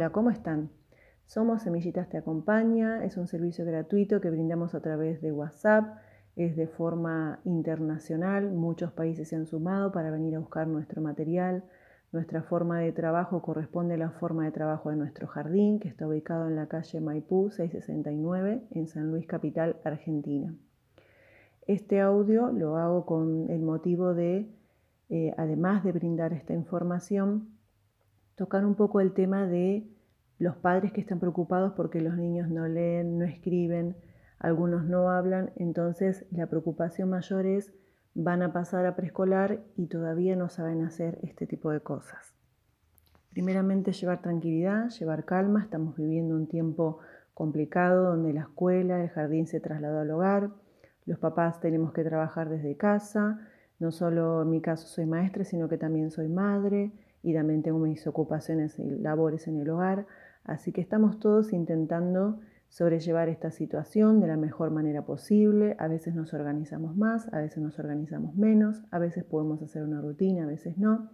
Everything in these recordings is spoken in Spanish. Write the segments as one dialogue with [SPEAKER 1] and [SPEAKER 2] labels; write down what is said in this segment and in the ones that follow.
[SPEAKER 1] Hola, ¿cómo están? Somos Semillitas Te Acompaña, es un servicio gratuito que brindamos a través de WhatsApp, es de forma internacional, muchos países se han sumado para venir a buscar nuestro material. Nuestra forma de trabajo corresponde a la forma de trabajo de nuestro jardín, que está ubicado en la calle Maipú 669, en San Luis Capital, Argentina. Este audio lo hago con el motivo de, eh, además de brindar esta información, tocar un poco el tema de los padres que están preocupados porque los niños no leen, no escriben, algunos no hablan, entonces la preocupación mayor es van a pasar a preescolar y todavía no saben hacer este tipo de cosas. Primeramente llevar tranquilidad, llevar calma, estamos viviendo un tiempo complicado donde la escuela, el jardín se trasladó al hogar, los papás tenemos que trabajar desde casa, no solo en mi caso soy maestra, sino que también soy madre, y también tengo mis ocupaciones y labores en el hogar, así que estamos todos intentando sobrellevar esta situación de la mejor manera posible. A veces nos organizamos más, a veces nos organizamos menos, a veces podemos hacer una rutina, a veces no.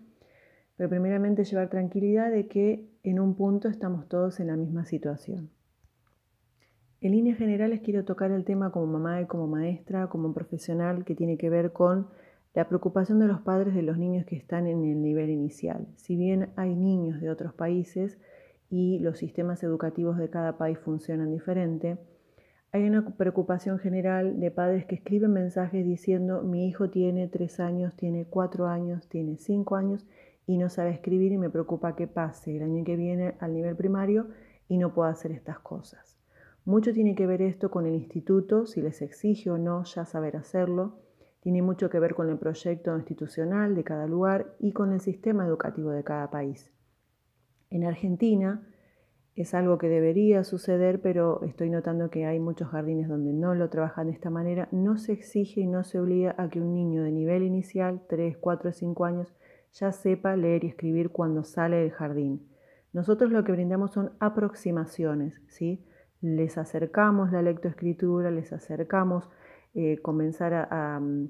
[SPEAKER 1] Pero primeramente llevar tranquilidad de que en un punto estamos todos en la misma situación. En líneas generales quiero tocar el tema como mamá y como maestra, como profesional que tiene que ver con la preocupación de los padres de los niños que están en el nivel inicial. Si bien hay niños de otros países y los sistemas educativos de cada país funcionan diferente, hay una preocupación general de padres que escriben mensajes diciendo mi hijo tiene tres años, tiene cuatro años, tiene cinco años y no sabe escribir y me preocupa que pase el año que viene al nivel primario y no pueda hacer estas cosas. Mucho tiene que ver esto con el instituto, si les exige o no ya saber hacerlo tiene mucho que ver con el proyecto institucional de cada lugar y con el sistema educativo de cada país. En Argentina es algo que debería suceder, pero estoy notando que hay muchos jardines donde no lo trabajan de esta manera. No se exige y no se obliga a que un niño de nivel inicial, 3, 4, 5 años, ya sepa leer y escribir cuando sale del jardín. Nosotros lo que brindamos son aproximaciones, ¿sí? Les acercamos la lectoescritura, les acercamos eh, comenzar mm,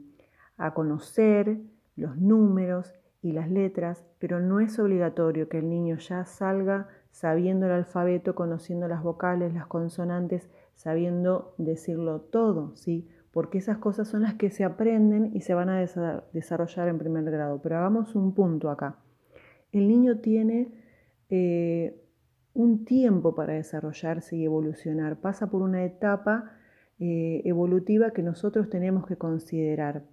[SPEAKER 1] a, conocer los números y las letras, pero no es obligatorio que el niño ya salga sabiendo el alfabeto, conociendo las vocales, las consonantes, sabiendo decirlo todo, ¿sí? Porque esas cosas son las que se aprenden y se van a desarrollar en primer grado. Pero hagamos un punto acá. El niño tiene eh, un tiempo para desarrollarse y evolucionar, pasa por una etapa eh, evolutiva que nosotros tenemos que considerar.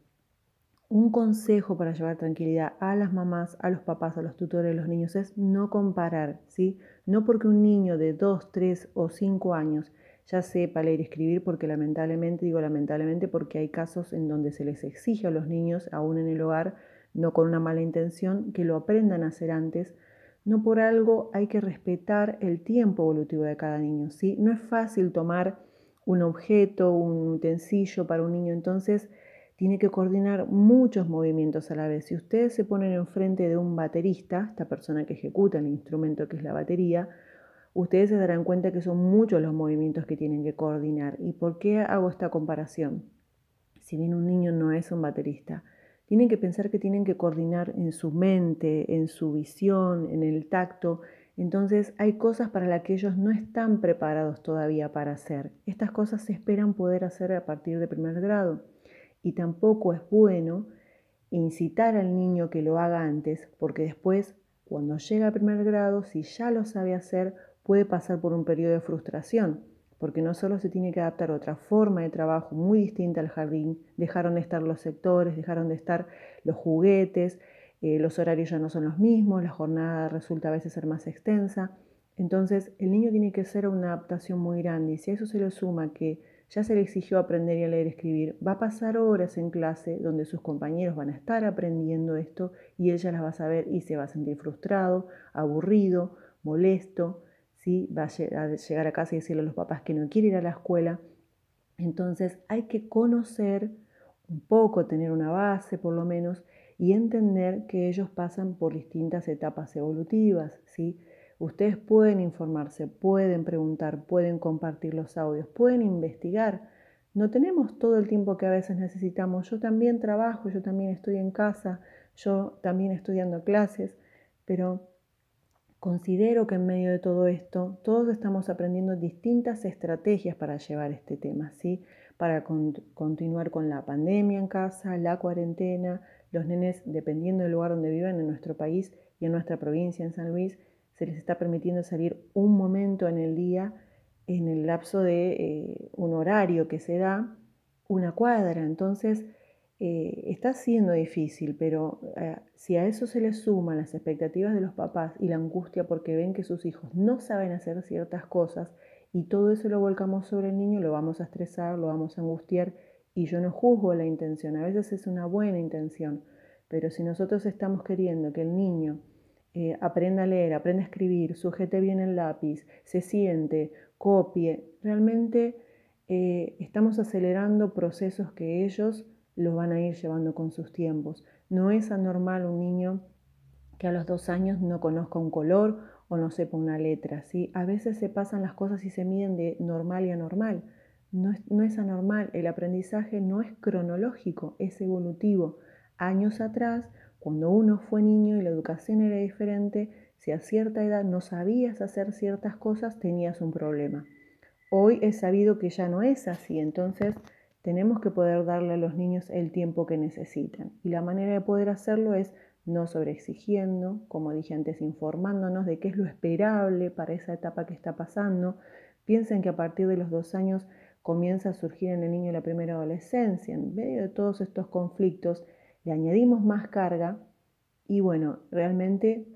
[SPEAKER 1] Un consejo para llevar tranquilidad a las mamás, a los papás, a los tutores de los niños es no comparar, ¿sí? No porque un niño de 2, 3 o 5 años ya sepa leer y escribir, porque lamentablemente, digo lamentablemente, porque hay casos en donde se les exige a los niños, aún en el hogar, no con una mala intención, que lo aprendan a hacer antes. No por algo hay que respetar el tiempo evolutivo de cada niño, ¿sí? No es fácil tomar un objeto, un utensilio para un niño, entonces tiene que coordinar muchos movimientos a la vez. Si ustedes se ponen enfrente de un baterista, esta persona que ejecuta el instrumento que es la batería, ustedes se darán cuenta que son muchos los movimientos que tienen que coordinar. ¿Y por qué hago esta comparación? Si bien un niño no es un baterista, tienen que pensar que tienen que coordinar en su mente, en su visión, en el tacto, entonces hay cosas para las que ellos no están preparados todavía para hacer. Estas cosas se esperan poder hacer a partir de primer grado. Y tampoco es bueno incitar al niño que lo haga antes, porque después, cuando llega a primer grado, si ya lo sabe hacer, puede pasar por un periodo de frustración, porque no solo se tiene que adaptar a otra forma de trabajo muy distinta al jardín, dejaron de estar los sectores, dejaron de estar los juguetes, eh, los horarios ya no son los mismos, la jornada resulta a veces ser más extensa. Entonces, el niño tiene que hacer una adaptación muy grande y si a eso se le suma que ya se le exigió aprender y a leer y escribir, va a pasar horas en clase donde sus compañeros van a estar aprendiendo esto y ella las va a saber y se va a sentir frustrado, aburrido, molesto, ¿sí? va a llegar a casa y decirle a los papás que no quiere ir a la escuela. Entonces hay que conocer un poco, tener una base por lo menos, y entender que ellos pasan por distintas etapas evolutivas, ¿sí? Ustedes pueden informarse, pueden preguntar, pueden compartir los audios, pueden investigar. No tenemos todo el tiempo que a veces necesitamos. Yo también trabajo, yo también estoy en casa, yo también estoy dando clases, pero Considero que en medio de todo esto, todos estamos aprendiendo distintas estrategias para llevar este tema, ¿sí? Para continuar con la pandemia en casa, la cuarentena, los nenes, dependiendo del lugar donde viven en nuestro país y en nuestra provincia, en San Luis, se les está permitiendo salir un momento en el día, en el lapso de eh, un horario que se da, una cuadra. Entonces, eh, está siendo difícil, pero eh, si a eso se le suman las expectativas de los papás y la angustia porque ven que sus hijos no saben hacer ciertas cosas y todo eso lo volcamos sobre el niño, lo vamos a estresar, lo vamos a angustiar y yo no juzgo la intención, a veces es una buena intención, pero si nosotros estamos queriendo que el niño eh, aprenda a leer, aprenda a escribir, sujete bien el lápiz, se siente, copie, realmente estamos acelerando procesos que ellos los van a ir llevando con sus tiempos. No es anormal un niño que a los dos años no conozca un color o no sepa una letra. ¿sí? A veces se pasan las cosas y se miden de normal y anormal. No es, no es anormal, el aprendizaje no es cronológico, es evolutivo. Años atrás, cuando uno fue niño y la educación era diferente, si a cierta edad no sabías hacer ciertas cosas, tenías un problema. Hoy es sabido que ya no es así, entonces tenemos que poder darle a los niños el tiempo que necesitan. Y la manera de poder hacerlo es no sobreexigiendo, como dije antes, informándonos de qué es lo esperable para esa etapa que está pasando. Piensen que a partir de los dos años comienza a surgir en el niño la primera adolescencia. En medio de todos estos conflictos le añadimos más carga y bueno, realmente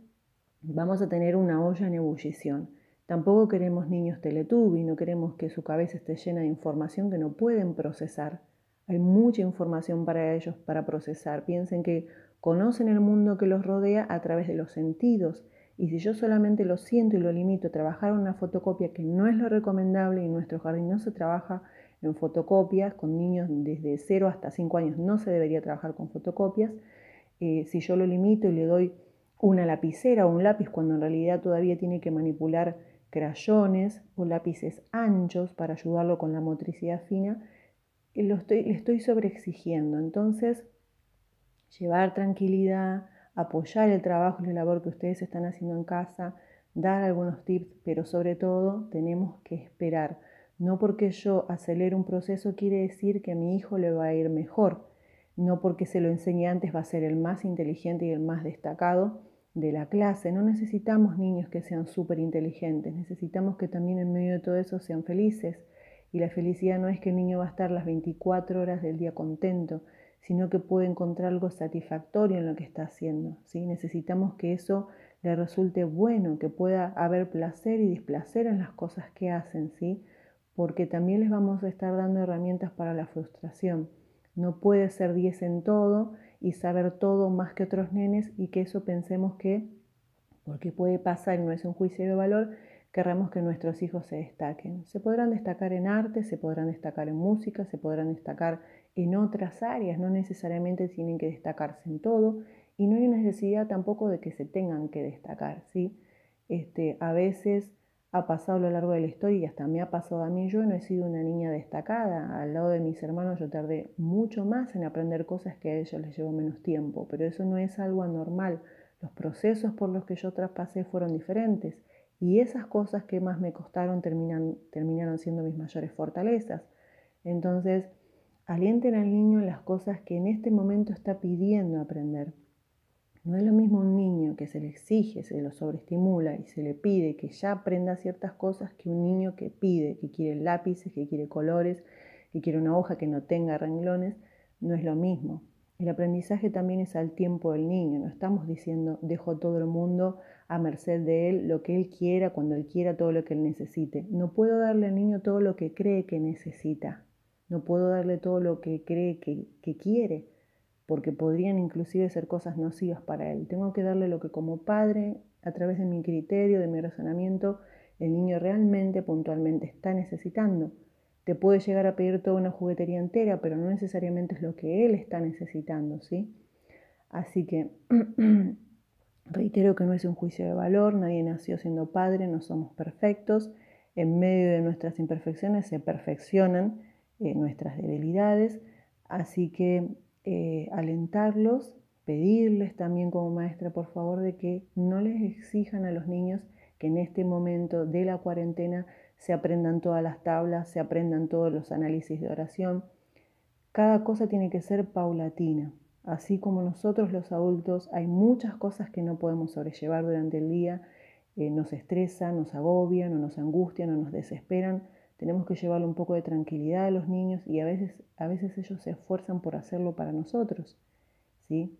[SPEAKER 1] vamos a tener una olla en ebullición. Tampoco queremos niños y no queremos que su cabeza esté llena de información que no pueden procesar. Hay mucha información para ellos para procesar. Piensen que conocen el mundo que los rodea a través de los sentidos. Y si yo solamente lo siento y lo limito a trabajar una fotocopia, que no es lo recomendable, y en nuestro jardín no se trabaja en fotocopias, con niños desde 0 hasta 5 años no se debería trabajar con fotocopias. Eh, si yo lo limito y le doy una lapicera o un lápiz cuando en realidad todavía tiene que manipular crayones o lápices anchos para ayudarlo con la motricidad fina, lo estoy, le estoy sobreexigiendo. Entonces, llevar tranquilidad, apoyar el trabajo y la labor que ustedes están haciendo en casa, dar algunos tips, pero sobre todo tenemos que esperar. No porque yo acelere un proceso quiere decir que a mi hijo le va a ir mejor. No porque se lo enseñe antes va a ser el más inteligente y el más destacado, de la clase. No necesitamos niños que sean súper inteligentes, necesitamos que también en medio de todo eso sean felices. Y la felicidad no es que el niño va a estar las 24 horas del día contento, sino que puede encontrar algo satisfactorio en lo que está haciendo. ¿sí? Necesitamos que eso le resulte bueno, que pueda haber placer y displacer en las cosas que hacen, ¿sí? porque también les vamos a estar dando herramientas para la frustración. No puede ser 10 en todo y saber todo más que otros nenes y que eso pensemos que, porque puede pasar y no es un juicio de valor, querramos que nuestros hijos se destaquen. Se podrán destacar en arte, se podrán destacar en música, se podrán destacar en otras áreas, no necesariamente tienen que destacarse en todo y no hay necesidad tampoco de que se tengan que destacar, ¿sí? Este, a veces ha pasado a lo largo de la historia y hasta me ha pasado a mí. Yo no he sido una niña destacada. Al lado de mis hermanos yo tardé mucho más en aprender cosas que a ellos les llevó menos tiempo, pero eso no es algo anormal. Los procesos por los que yo traspasé fueron diferentes y esas cosas que más me costaron terminan, terminaron siendo mis mayores fortalezas. Entonces, alienten al niño en las cosas que en este momento está pidiendo aprender. No es lo mismo un niño que se le exige, se lo sobreestimula y se le pide que ya aprenda ciertas cosas que un niño que pide, que quiere lápices, que quiere colores, que quiere una hoja que no tenga renglones. No es lo mismo. El aprendizaje también es al tiempo del niño. No estamos diciendo dejo todo el mundo a merced de él, lo que él quiera, cuando él quiera, todo lo que él necesite. No puedo darle al niño todo lo que cree que necesita. No puedo darle todo lo que cree que, que quiere porque podrían inclusive ser cosas nocivas para él. Tengo que darle lo que como padre, a través de mi criterio, de mi razonamiento, el niño realmente, puntualmente está necesitando. Te puede llegar a pedir toda una juguetería entera, pero no necesariamente es lo que él está necesitando, ¿sí? Así que reitero que no es un juicio de valor, nadie nació siendo padre, no somos perfectos. En medio de nuestras imperfecciones se perfeccionan eh, nuestras debilidades, así que eh, alentarlos pedirles también como maestra, por favor, de que no les exijan a los niños que en este momento de la cuarentena se aprendan todas las tablas, se aprendan todos los análisis de oración. Cada cosa tiene que ser paulatina. Así como nosotros los adultos hay muchas cosas que no podemos sobrellevar durante el día, eh, nos estresan, nos agobian o nos angustian o nos desesperan. Tenemos que llevarle un poco de tranquilidad a los niños y a veces, a veces ellos se esfuerzan por hacerlo para nosotros. ¿sí?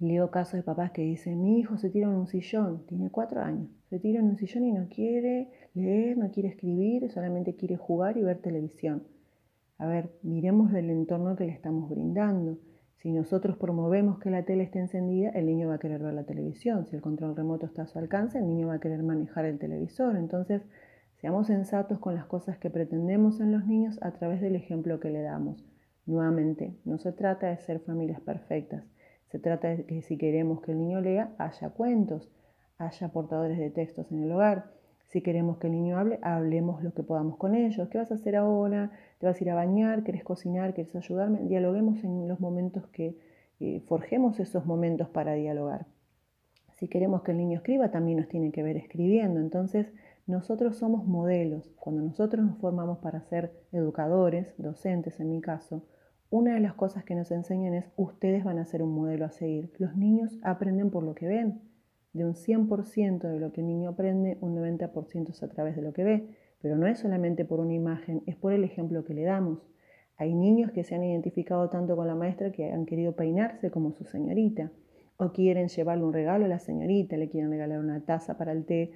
[SPEAKER 1] Leo casos de papás que dicen, mi hijo se tira en un sillón, tiene cuatro años, se tira en un sillón y no quiere leer, no quiere escribir, solamente quiere jugar y ver televisión. A ver, miremos el entorno que le estamos brindando. Si nosotros promovemos que la tele esté encendida, el niño va a querer ver la televisión. Si el control remoto está a su alcance, el niño va a querer manejar el televisor. Entonces, seamos sensatos con las cosas que pretendemos en los niños a través del ejemplo que le damos. Nuevamente, no se trata de ser familias perfectas se trata de que si queremos que el niño lea, haya cuentos, haya portadores de textos en el hogar. Si queremos que el niño hable, hablemos lo que podamos con ellos. ¿Qué vas a hacer ahora? ¿Te vas a ir a bañar? ¿Querés cocinar? ¿Querés ayudarme? Dialoguemos en los momentos que eh, forjemos esos momentos para dialogar. Si queremos que el niño escriba, también nos tiene que ver escribiendo. Entonces, nosotros somos modelos. Cuando nosotros nos formamos para ser educadores, docentes en mi caso, una de las cosas que nos enseñan es ustedes van a ser un modelo a seguir. Los niños aprenden por lo que ven. De un 100% de lo que el niño aprende, un 90% es a través de lo que ve. Pero no es solamente por una imagen, es por el ejemplo que le damos. Hay niños que se han identificado tanto con la maestra que han querido peinarse como su señorita. O quieren llevarle un regalo a la señorita, le quieren regalar una taza para el té,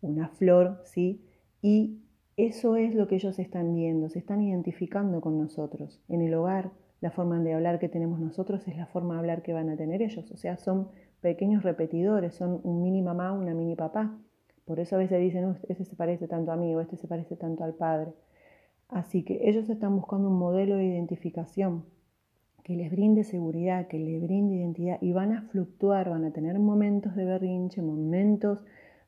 [SPEAKER 1] una flor, ¿sí? Y eso es lo que ellos están viendo, se están identificando con nosotros. En el hogar, la forma de hablar que tenemos nosotros es la forma de hablar que van a tener ellos. O sea, son pequeños repetidores, son un mini mamá, una mini papá. Por eso a veces dicen, este se parece tanto a mí o este se parece tanto al padre. Así que ellos están buscando un modelo de identificación que les brinde seguridad, que les brinde identidad y van a fluctuar, van a tener momentos de berrinche, momentos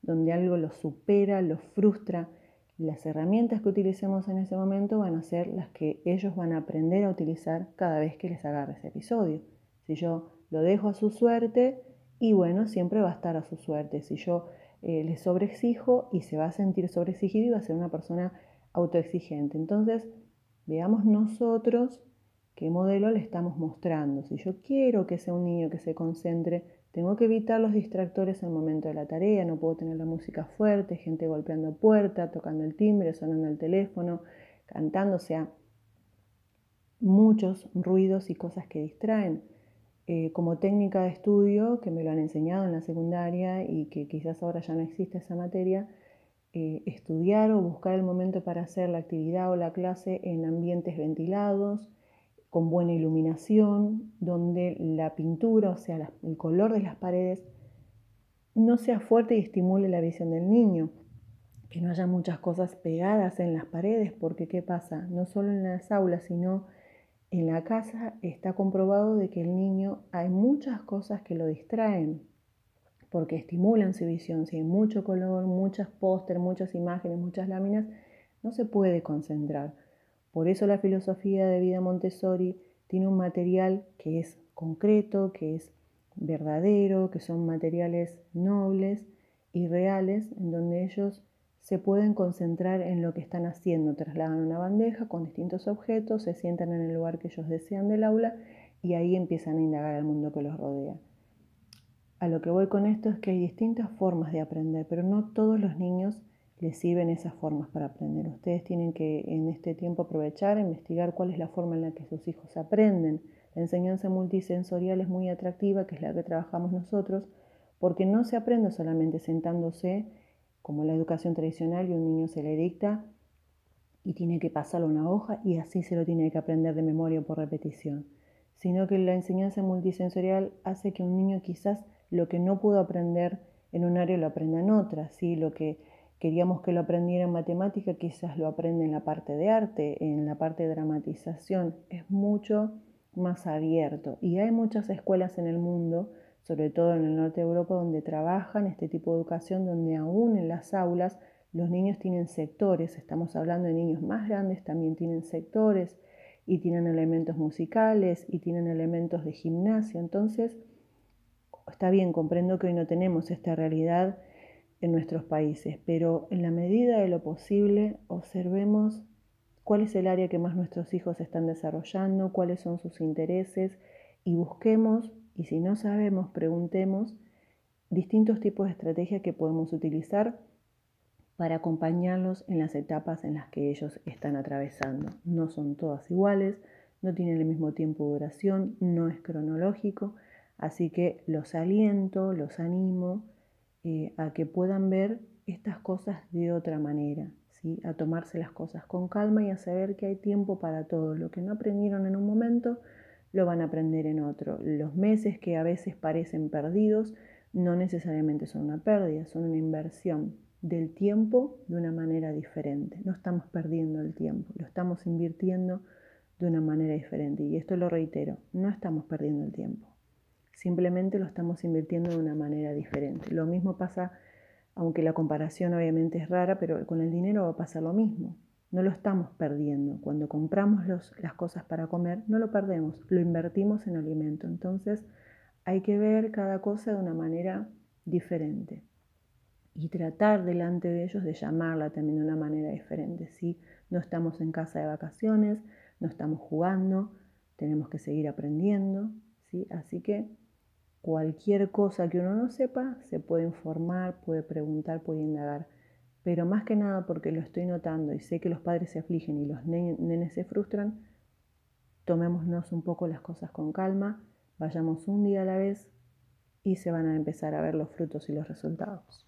[SPEAKER 1] donde algo los supera, los frustra las herramientas que utilicemos en ese momento van a ser las que ellos van a aprender a utilizar cada vez que les agarre ese episodio. Si yo lo dejo a su suerte, y bueno, siempre va a estar a su suerte. Si yo eh, le sobreexijo y se va a sentir sobreexigido y va a ser una persona autoexigente. Entonces, veamos nosotros qué modelo le estamos mostrando. Si yo quiero que sea un niño que se concentre, tengo que evitar los distractores el momento de la tarea, no puedo tener la música fuerte, gente golpeando puerta, tocando el timbre, sonando el teléfono, cantando, o sea, muchos ruidos y cosas que distraen. Eh, como técnica de estudio, que me lo han enseñado en la secundaria y que quizás ahora ya no existe esa materia, eh, estudiar o buscar el momento para hacer la actividad o la clase en ambientes ventilados, con buena iluminación, donde la pintura, o sea, el color de las paredes, no sea fuerte y estimule la visión del niño. Que no haya muchas cosas pegadas en las paredes, porque ¿qué pasa? No solo en las aulas, sino en la casa está comprobado de que el niño hay muchas cosas que lo distraen, porque estimulan su visión. Si hay mucho color, muchas póster, muchas imágenes, muchas láminas, no se puede concentrar. Por eso la filosofía de vida Montessori tiene un material que es concreto, que es verdadero, que son materiales nobles y reales, en donde ellos se pueden concentrar en lo que están haciendo, trasladan una bandeja con distintos objetos, se sientan en el lugar que ellos desean del aula y ahí empiezan a indagar el mundo que los rodea. A lo que voy con esto es que hay distintas formas de aprender, pero no todos los niños les sirven esas formas para aprender. Ustedes tienen que en este tiempo aprovechar, investigar cuál es la forma en la que sus hijos aprenden. La enseñanza multisensorial es muy atractiva, que es la que trabajamos nosotros, porque no se aprende solamente sentándose como la educación tradicional y un niño se le dicta y tiene que pasarlo a una hoja y así se lo tiene que aprender de memoria por repetición, sino que la enseñanza multisensorial hace que un niño quizás lo que no pudo aprender en un área lo aprenda en otra, ¿sí? lo que queríamos que lo aprendiera en matemática, quizás lo aprende en la parte de arte, en la parte de dramatización. Es mucho más abierto. Y hay muchas escuelas en el mundo, sobre todo en el norte de Europa, donde trabajan este tipo de educación, donde aún en las aulas los niños tienen sectores. Estamos hablando de niños más grandes, también tienen sectores y tienen elementos musicales y tienen elementos de gimnasia. Entonces, está bien, comprendo que hoy no tenemos esta realidad en nuestros países, pero en la medida de lo posible observemos cuál es el área que más nuestros hijos están desarrollando, cuáles son sus intereses y busquemos, y si no sabemos, preguntemos distintos tipos de estrategias que podemos utilizar para acompañarlos en las etapas en las que ellos están atravesando. No son todas iguales, no tienen el mismo tiempo de duración, no es cronológico, así que los aliento, los animo eh, a que puedan ver estas cosas de otra manera, ¿sí? a tomarse las cosas con calma y a saber que hay tiempo para todo. Lo que no aprendieron en un momento, lo van a aprender en otro. Los meses que a veces parecen perdidos, no necesariamente son una pérdida, son una inversión del tiempo de una manera diferente. No estamos perdiendo el tiempo, lo estamos invirtiendo de una manera diferente. Y esto lo reitero, no estamos perdiendo el tiempo. Simplemente lo estamos invirtiendo de una manera diferente. Lo mismo pasa, aunque la comparación obviamente es rara, pero con el dinero va a pasar lo mismo. No lo estamos perdiendo. Cuando compramos las cosas para comer, no lo perdemos, lo invertimos en alimento. Entonces hay que ver cada cosa de una manera diferente y tratar delante de ellos de llamarla también de una manera diferente. Si no estamos en casa de vacaciones, no estamos jugando, tenemos que seguir aprendiendo. ¿sí? Así que cualquier cosa que uno no sepa, se puede informar, puede preguntar, puede indagar. Pero más que nada porque lo estoy notando y sé que los padres se afligen y los nenes se frustran, tomémonos un poco las cosas con calma, vayamos un día a la vez y se van a empezar a ver los frutos y los resultados.